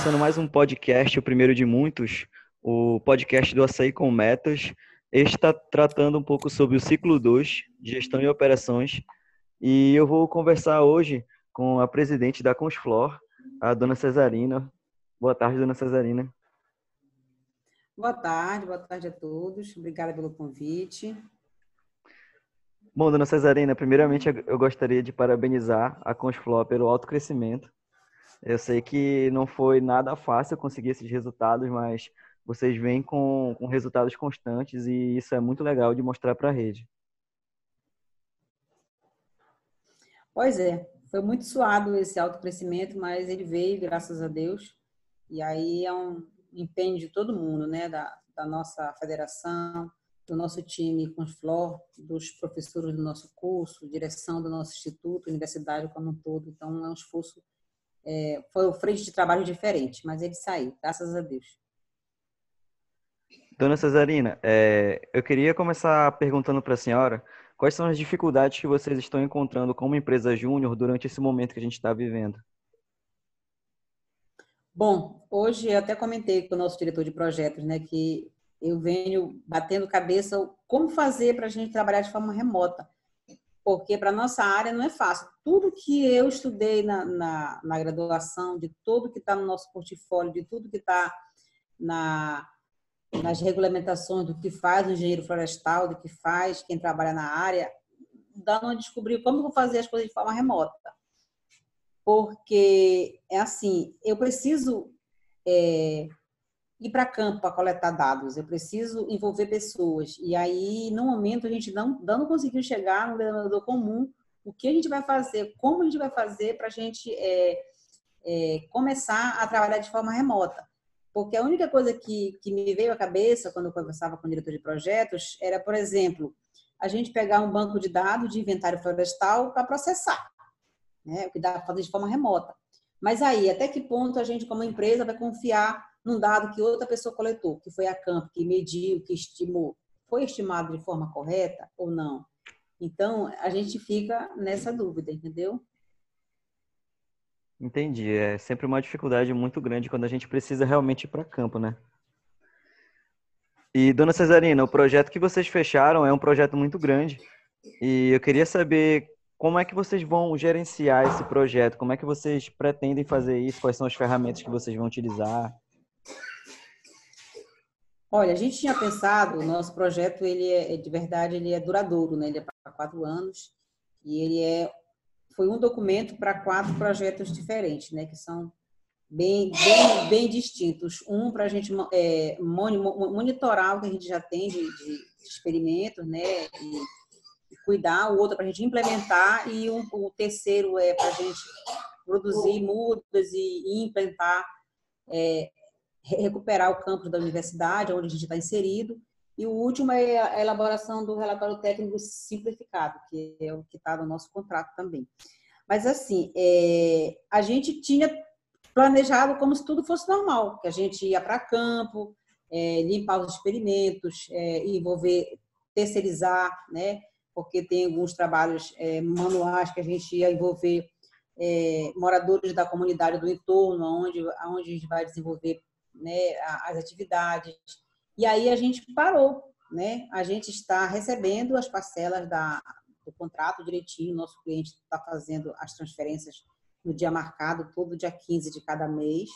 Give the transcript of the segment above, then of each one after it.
começando mais um podcast, o primeiro de muitos, o podcast do Açaí com Metas. Este está tratando um pouco sobre o ciclo 2, gestão e operações, e eu vou conversar hoje com a presidente da Consflor, a dona Cesarina. Boa tarde, dona Cesarina. Boa tarde, boa tarde a todos. Obrigada pelo convite. Bom, dona Cesarina, primeiramente eu gostaria de parabenizar a Consflor pelo alto crescimento. Eu sei que não foi nada fácil conseguir esses resultados, mas vocês vêm com, com resultados constantes e isso é muito legal de mostrar para a rede. Pois é, foi muito suado esse alto crescimento, mas ele veio, graças a Deus. E aí é um empenho de todo mundo, né? Da, da nossa federação, do nosso time com Flor, dos professores do nosso curso, direção do nosso instituto, universidade como um todo. Então, é um esforço é, foi o frente de trabalho diferente, mas ele saiu, graças a Deus. Dona Cesarina, é, eu queria começar perguntando para a senhora quais são as dificuldades que vocês estão encontrando como empresa júnior durante esse momento que a gente está vivendo. Bom, hoje eu até comentei com o nosso diretor de projetos, né, que eu venho batendo cabeça como fazer para a gente trabalhar de forma remota porque para nossa área não é fácil. Tudo que eu estudei na, na, na graduação, de tudo que está no nosso portfólio, de tudo que está na, nas regulamentações do que faz o engenheiro florestal, do que faz quem trabalha na área, dando a descobrir como vou fazer as coisas de forma remota. Porque é assim, eu preciso é, ir para campo para coletar dados, eu preciso envolver pessoas. E aí, no momento, a gente não, não conseguiu chegar no denominador comum o que a gente vai fazer, como a gente vai fazer para a gente é, é, começar a trabalhar de forma remota. Porque a única coisa que, que me veio à cabeça quando eu conversava com o diretor de projetos era, por exemplo, a gente pegar um banco de dados de inventário florestal para processar, né? o que dá para fazer de forma remota. Mas aí, até que ponto a gente, como empresa, vai confiar num dado que outra pessoa coletou, que foi a campo, que mediu, que estimou, foi estimado de forma correta ou não? Então, a gente fica nessa dúvida, entendeu? Entendi. É sempre uma dificuldade muito grande quando a gente precisa realmente ir para campo, né? E, dona Cesarina, o projeto que vocês fecharam é um projeto muito grande. E eu queria saber como é que vocês vão gerenciar esse projeto? Como é que vocês pretendem fazer isso? Quais são as ferramentas que vocês vão utilizar? Olha, a gente tinha pensado, o nosso projeto, ele é, de verdade, ele é duradouro, né? Ele é para quatro anos e ele é, foi um documento para quatro projetos diferentes, né? Que são bem, bem, bem distintos. Um para a gente é, monitorar o que a gente já tem de, de experimentos, né? E, e cuidar, o outro para a gente implementar e um, o terceiro é para a gente produzir mudas e, e implantar é, recuperar o campus da universidade, onde a gente está inserido. E o último é a elaboração do relatório técnico simplificado, que é o que está no nosso contrato também. Mas, assim, é, a gente tinha planejado como se tudo fosse normal, que a gente ia para campo, é, limpar os experimentos, é, envolver, terceirizar, né? Porque tem alguns trabalhos é, manuais que a gente ia envolver é, moradores da comunidade do entorno, onde, onde a gente vai desenvolver né, as atividades. E aí a gente parou, né? A gente está recebendo as parcelas da, do contrato direitinho, nosso cliente está fazendo as transferências no dia marcado, todo dia 15 de cada mês.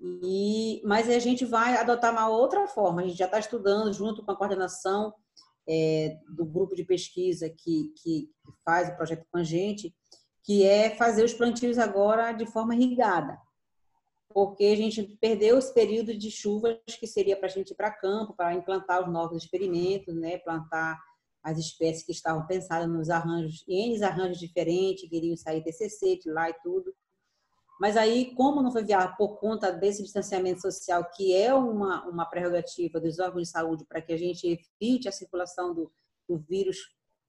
E, mas a gente vai adotar uma outra forma, a gente já está estudando junto com a coordenação é, do grupo de pesquisa que, que faz o projeto com a gente, que é fazer os plantios agora de forma irrigada porque a gente perdeu esse período de chuvas que seria para a gente ir para campo, para implantar os novos experimentos, né? plantar as espécies que estavam pensadas nos arranjos, N arranjos diferentes, queriam sair TCC de lá e tudo. Mas aí, como não foi viável por conta desse distanciamento social, que é uma, uma prerrogativa dos órgãos de saúde para que a gente evite a circulação do, do vírus,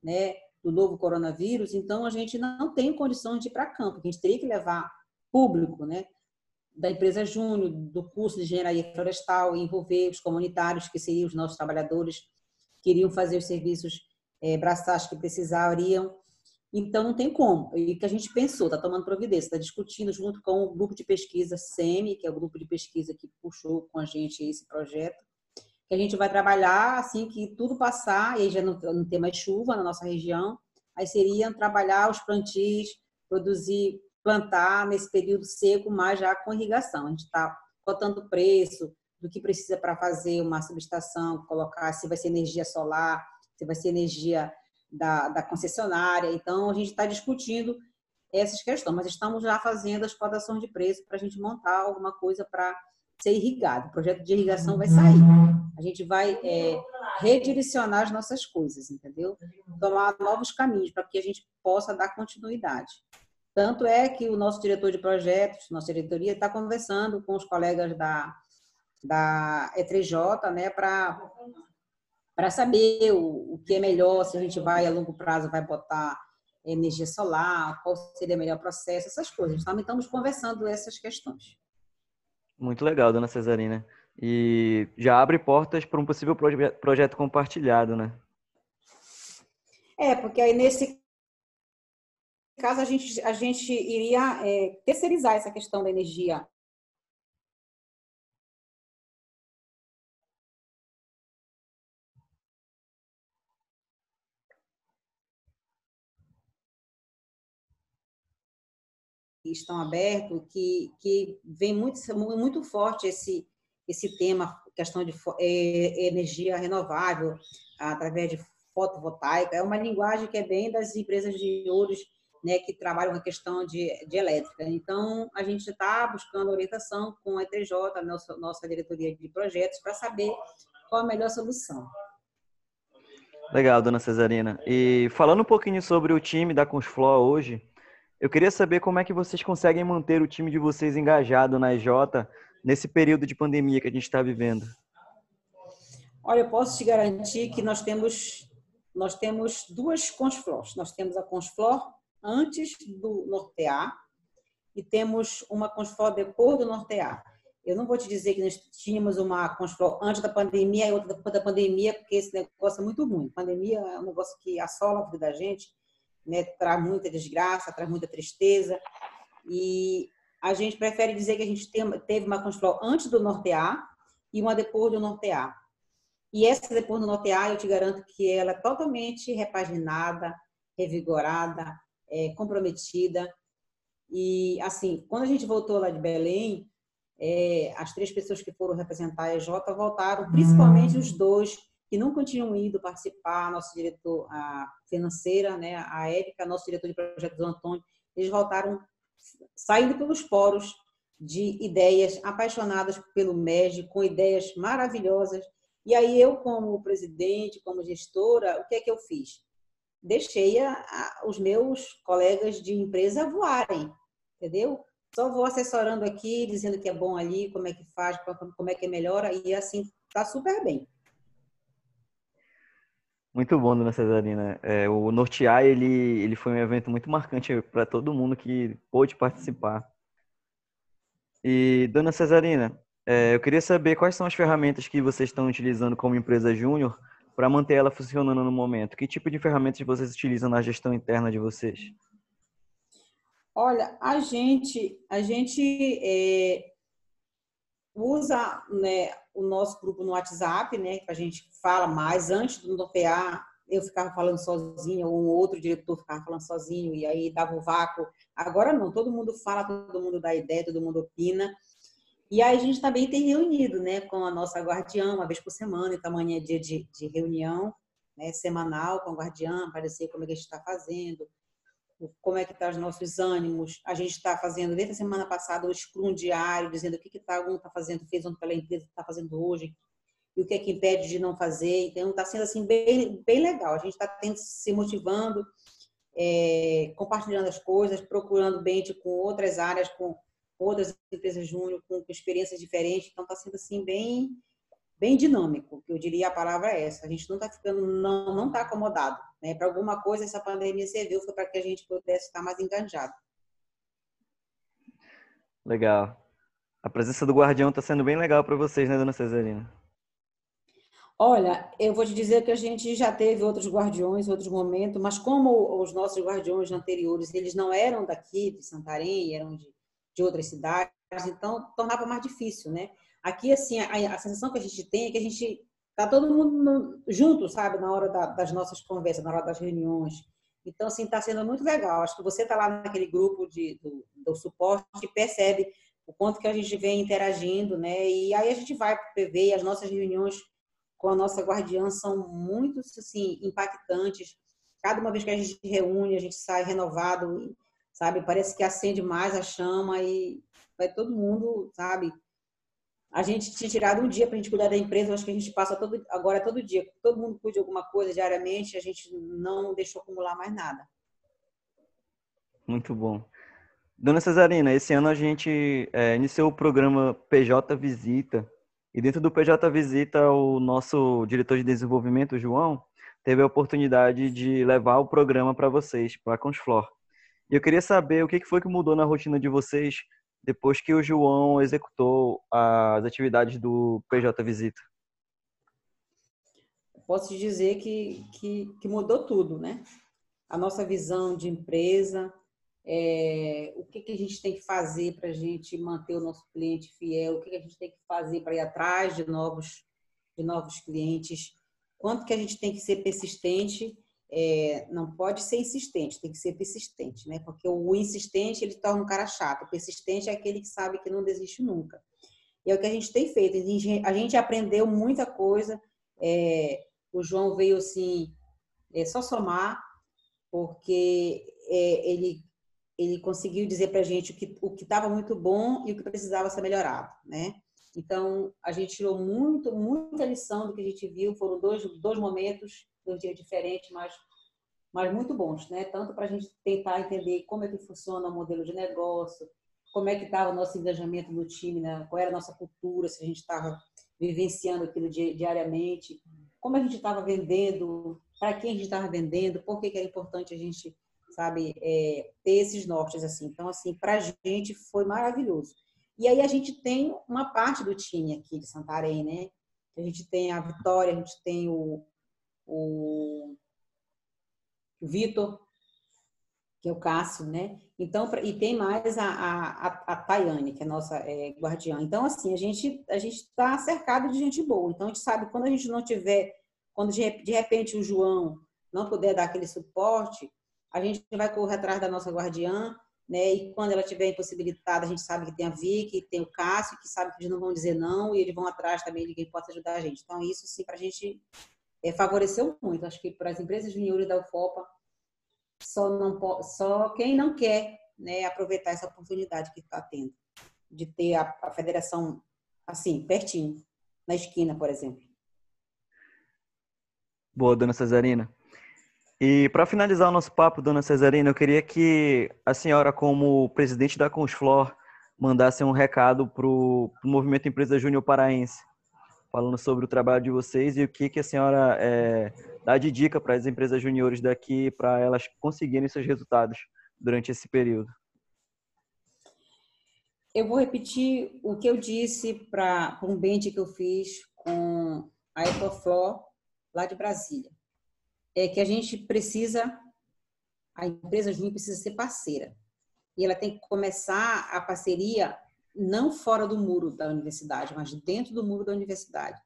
né, do novo coronavírus, então a gente não tem condições de ir para campo, a gente teria que levar público, né? Da empresa Júnior, do curso de engenharia florestal, envolver os comunitários, que seriam os nossos trabalhadores, que iriam fazer os serviços é, braçais que precisariam. Então, não tem como. E que a gente pensou, está tomando providência, está discutindo junto com o grupo de pesquisa SEMI, que é o grupo de pesquisa que puxou com a gente esse projeto, que a gente vai trabalhar assim que tudo passar, e aí já não, não tem mais chuva na nossa região, aí seria trabalhar os plantios, produzir, plantar nesse período seco, mas já com irrigação. A gente está botando preço do que precisa para fazer uma subestação, colocar se vai ser energia solar, se vai ser energia da, da concessionária. Então, a gente está discutindo essas questões, mas estamos já fazendo as cotações de preço para a gente montar alguma coisa para ser irrigado. O projeto de irrigação vai sair. A gente vai é, redirecionar as nossas coisas, entendeu? Tomar novos caminhos para que a gente possa dar continuidade. Tanto é que o nosso diretor de projetos, nossa diretoria, está conversando com os colegas da, da E3J, né, para saber o, o que é melhor, se a gente vai a longo prazo vai botar energia solar, qual seria o melhor processo, essas coisas. Também estamos conversando essas questões. Muito legal, dona Cesarina. E já abre portas para um possível proje projeto compartilhado, né? É, porque aí nesse caso a gente, a gente iria é, terceirizar essa questão da energia. Estão abertos, que, que vem muito, muito forte esse, esse tema, questão de é, energia renovável, através de fotovoltaica, é uma linguagem que é bem das empresas de ouros, né, que trabalham com a questão de, de elétrica. Então, a gente está buscando orientação com a ETJ, a nossa, nossa diretoria de projetos, para saber qual a melhor solução. Legal, dona Cesarina. E falando um pouquinho sobre o time da Consflor hoje, eu queria saber como é que vocês conseguem manter o time de vocês engajado na EJ nesse período de pandemia que a gente está vivendo. Olha, eu posso te garantir que nós temos nós temos duas Consflors. Nós temos a Consflor antes do Nortear e temos uma Consflor depois do Nortear. Eu não vou te dizer que nós tínhamos uma Consflor antes da pandemia e outra depois da pandemia, porque esse negócio é muito ruim. A pandemia é um negócio que assola a vida da gente né, traz muita desgraça, traz muita tristeza. E a gente prefere dizer que a gente teve uma Constro antes do nortear e uma depois do nortear. E essa depois do nortear, eu te garanto que ela é totalmente repaginada, revigorada, é, comprometida. E, assim, quando a gente voltou lá de Belém, é, as três pessoas que foram representar a EJ voltaram, principalmente os dois que nunca tinham ido participar, nosso diretor a financeira, né, a Érica, nosso diretor de projetos, o Antônio, eles voltaram saindo pelos poros de ideias apaixonadas pelo MEG, com ideias maravilhosas. E aí eu, como presidente, como gestora, o que é que eu fiz? Deixei a, a, os meus colegas de empresa voarem, entendeu? Só vou assessorando aqui, dizendo que é bom ali, como é que faz, como é que melhora, e assim está super bem. Muito bom, dona Cesarina. É, o Nortear, ele, ele foi um evento muito marcante para todo mundo que pôde participar. E, dona Cesarina, é, eu queria saber quais são as ferramentas que vocês estão utilizando como empresa júnior para manter ela funcionando no momento. Que tipo de ferramentas vocês utilizam na gestão interna de vocês? Olha, a gente, a gente é, usa né, o nosso grupo no WhatsApp, né, que a gente fala mais. Antes do NOPA, eu ficava falando sozinha, ou um outro diretor ficava falando sozinho, e aí dava um vácuo. Agora não, todo mundo fala, todo mundo dá ideia, todo mundo opina. E aí a gente também tem reunido né, com a nossa guardiã, uma vez por semana, então amanhã é dia de, de reunião né, semanal com a guardiã, para dizer como é que a gente está fazendo, como é que estão tá os nossos ânimos. A gente está fazendo, desde a semana passada, o Scrum diário, dizendo o que está um está fazendo, fez ontem pela empresa, está fazendo hoje, e o que é que impede de não fazer. Então, está sendo assim bem, bem legal. A gente está se motivando, é, compartilhando as coisas, procurando bem com outras áreas, com outras empresas júnior, com, com experiências diferentes. Então, está sendo assim bem bem dinâmico, que eu diria a palavra é essa. A gente não está ficando, não não está acomodado, né? Para alguma coisa essa pandemia serviu foi para que a gente pudesse estar mais engajado. Legal. A presença do guardião está sendo bem legal para vocês, né, dona Cesarina? Olha, eu vou te dizer que a gente já teve outros guardiões, outros momentos, mas como os nossos guardiões anteriores, eles não eram daqui, de Santarém, eram de, de outras cidades, então tornava mais difícil, né? Aqui, assim, a, a sensação que a gente tem é que a gente tá todo mundo no, junto, sabe, na hora da, das nossas conversas, na hora das reuniões. Então, assim, está sendo muito legal. Acho que você está lá naquele grupo de, do, do suporte e percebe o quanto que a gente vem interagindo, né? E aí a gente vai para o PV e as nossas reuniões com a nossa guardiã são muito assim, impactantes. Cada uma vez que a gente reúne, a gente sai renovado, sabe? Parece que acende mais a chama e vai todo mundo, sabe? A gente tinha tirado um dia para a gente cuidar da empresa, acho que a gente passa todo, agora todo dia. Todo mundo cuida de alguma coisa diariamente, a gente não deixou acumular mais nada. Muito bom. Dona Cesarina, esse ano a gente é, iniciou o programa PJ Visita, e dentro do PJ Visita, o nosso diretor de desenvolvimento, João, teve a oportunidade de levar o programa para vocês, para a Consflor. E eu queria saber o que foi que mudou na rotina de vocês depois que o João executou as atividades do PJ Visita. Posso dizer que, que, que mudou tudo, né? A nossa visão de empresa, é, o que, que a gente tem que fazer para a gente manter o nosso cliente fiel, o que, que a gente tem que fazer para ir atrás de novos, de novos clientes, quanto que a gente tem que ser persistente, é, não pode ser insistente, tem que ser persistente, né? Porque o insistente ele torna um cara chato, o persistente é aquele que sabe que não desiste nunca. E é o que a gente tem feito, a gente aprendeu muita coisa, é, o João veio assim, é só somar, porque é, ele ele conseguiu dizer para a gente o que o que estava muito bom e o que precisava ser melhorado, né? Então a gente tirou muito muita lição do que a gente viu. Foram dois dois momentos, dois dias diferentes, mas mas muito bons, né? Tanto para a gente tentar entender como é que funciona o modelo de negócio, como é que estava o nosso engajamento no time, né? Qual era a nossa cultura, se a gente estava vivenciando aquilo diariamente, como a gente estava vendendo, para quem a gente estava vendendo, por que, que era importante a gente sabe, é, ter esses nortes assim. Então, assim, para a gente foi maravilhoso. E aí a gente tem uma parte do time aqui de Santarém, né? A gente tem a Vitória, a gente tem o, o, Vitor, que é o Cássio, né? Então, e tem mais a, a, a Tayane, que é nossa é, guardiã. Então, assim, a gente a gente está cercado de gente boa. Então, a gente sabe quando a gente não tiver, quando de, repente o João não puder dar aquele suporte, a gente vai correr atrás da nossa guardiã, né? E quando ela estiver impossibilitada, a gente sabe que tem a Vicky, tem o Cássio, que sabe que eles não vão dizer não e eles vão atrás também de quem ajudar a gente. Então, isso, sim, para a gente é, favoreceu muito. Acho que para as empresas juniores da UFOPA, só, não, só quem não quer né, aproveitar essa oportunidade que está tendo, de ter a, a federação assim, pertinho, na esquina, por exemplo. Boa, dona Cesarina. E para finalizar o nosso papo, dona Cesarina, eu queria que a senhora, como presidente da Consflor, mandasse um recado para o Movimento Empresa Júnior Paraense, falando sobre o trabalho de vocês e o que, que a senhora é, dá de dica para as empresas juniores daqui, para elas conseguirem seus resultados durante esse período. Eu vou repetir o que eu disse para um bench que eu fiz com a Ecoflor, lá de Brasília é que a gente precisa, a empresa Júnior precisa ser parceira. E ela tem que começar a parceria não fora do muro da universidade, mas dentro do muro da universidade.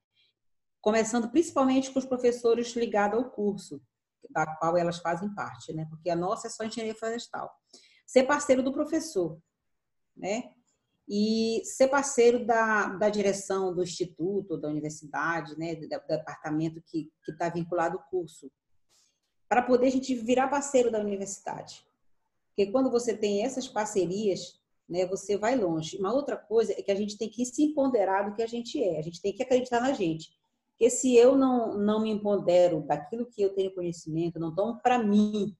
Começando principalmente com os professores ligados ao curso, da qual elas fazem parte, né? Porque a nossa é só engenharia florestal. Ser parceiro do professor, né? E ser parceiro da, da direção do instituto, da universidade, né? Do, do departamento que está vinculado ao curso para poder a gente virar parceiro da universidade. Porque quando você tem essas parcerias, né, você vai longe. Uma outra coisa é que a gente tem que se empoderar do que a gente é, a gente tem que acreditar na gente. Porque se eu não, não me empodero daquilo que eu tenho conhecimento, não tomo para mim,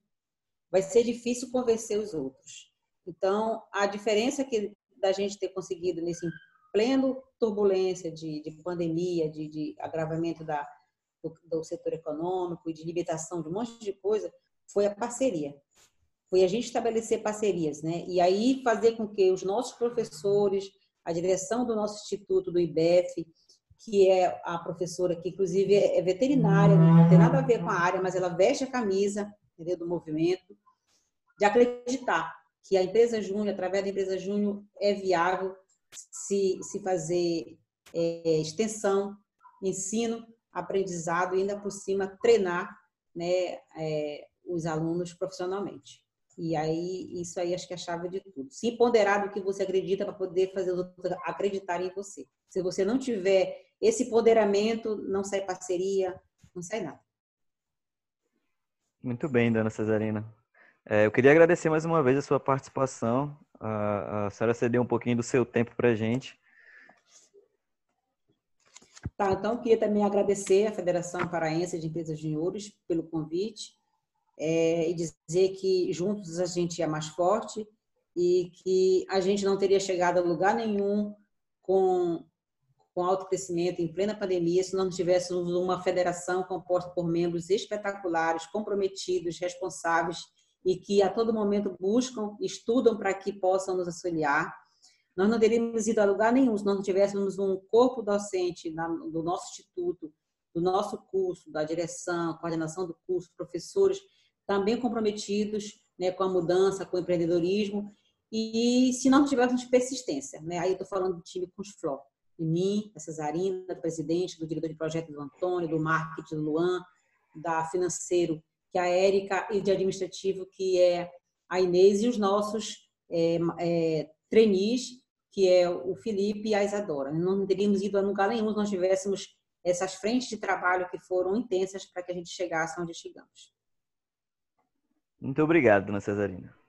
vai ser difícil convencer os outros. Então, a diferença que da gente ter conseguido nesse pleno turbulência de, de pandemia, de, de agravamento da, do, do setor econômico de limitação de um monte de coisa, foi a parceria. Foi a gente estabelecer parcerias, né? E aí fazer com que os nossos professores, a direção do nosso instituto, do IBEF, que é a professora que, inclusive, é veterinária, né? não tem nada a ver com a área, mas ela veste a camisa entendeu? do movimento, de acreditar que a empresa Júnior, através da empresa Júnior, é viável se, se fazer é, extensão, ensino, aprendizado e ainda por cima treinar né, é, os alunos profissionalmente. E aí, isso aí acho que é a chave de tudo. Se ponderar do que você acredita para poder fazer os outros acreditarem em você. Se você não tiver esse ponderamento, não sai parceria, não sai nada. Muito bem, dona Cesarina. É, eu queria agradecer mais uma vez a sua participação. A, a senhora cedeu um pouquinho do seu tempo para a gente. Tá, então, queria também agradecer à Federação Paraense de Empresas Juniores pelo convite é, e dizer que juntos a gente é mais forte e que a gente não teria chegado a lugar nenhum com, com alto crescimento em plena pandemia se não tivéssemos uma federação composta por membros espetaculares, comprometidos, responsáveis e que a todo momento buscam, estudam para que possam nos auxiliar. Nós não teríamos ido a lugar nenhum se não tivéssemos um corpo docente do nosso instituto, do nosso curso, da direção, coordenação do curso, professores também comprometidos né, com a mudança, com o empreendedorismo. E se não tivéssemos persistência, né, aí eu estou falando do time com os Fló, de mim, da Cesarina, do presidente, do diretor de projeto do Antônio, do marketing do Luan, da financeiro, que é a Érica, e de administrativo, que é a Inês, e os nossos é, é, trainees, que é o Felipe e a Isadora. Não teríamos ido a lugar nenhum se nós tivéssemos essas frentes de trabalho que foram intensas para que a gente chegasse onde chegamos. Muito obrigado, dona Cesarina.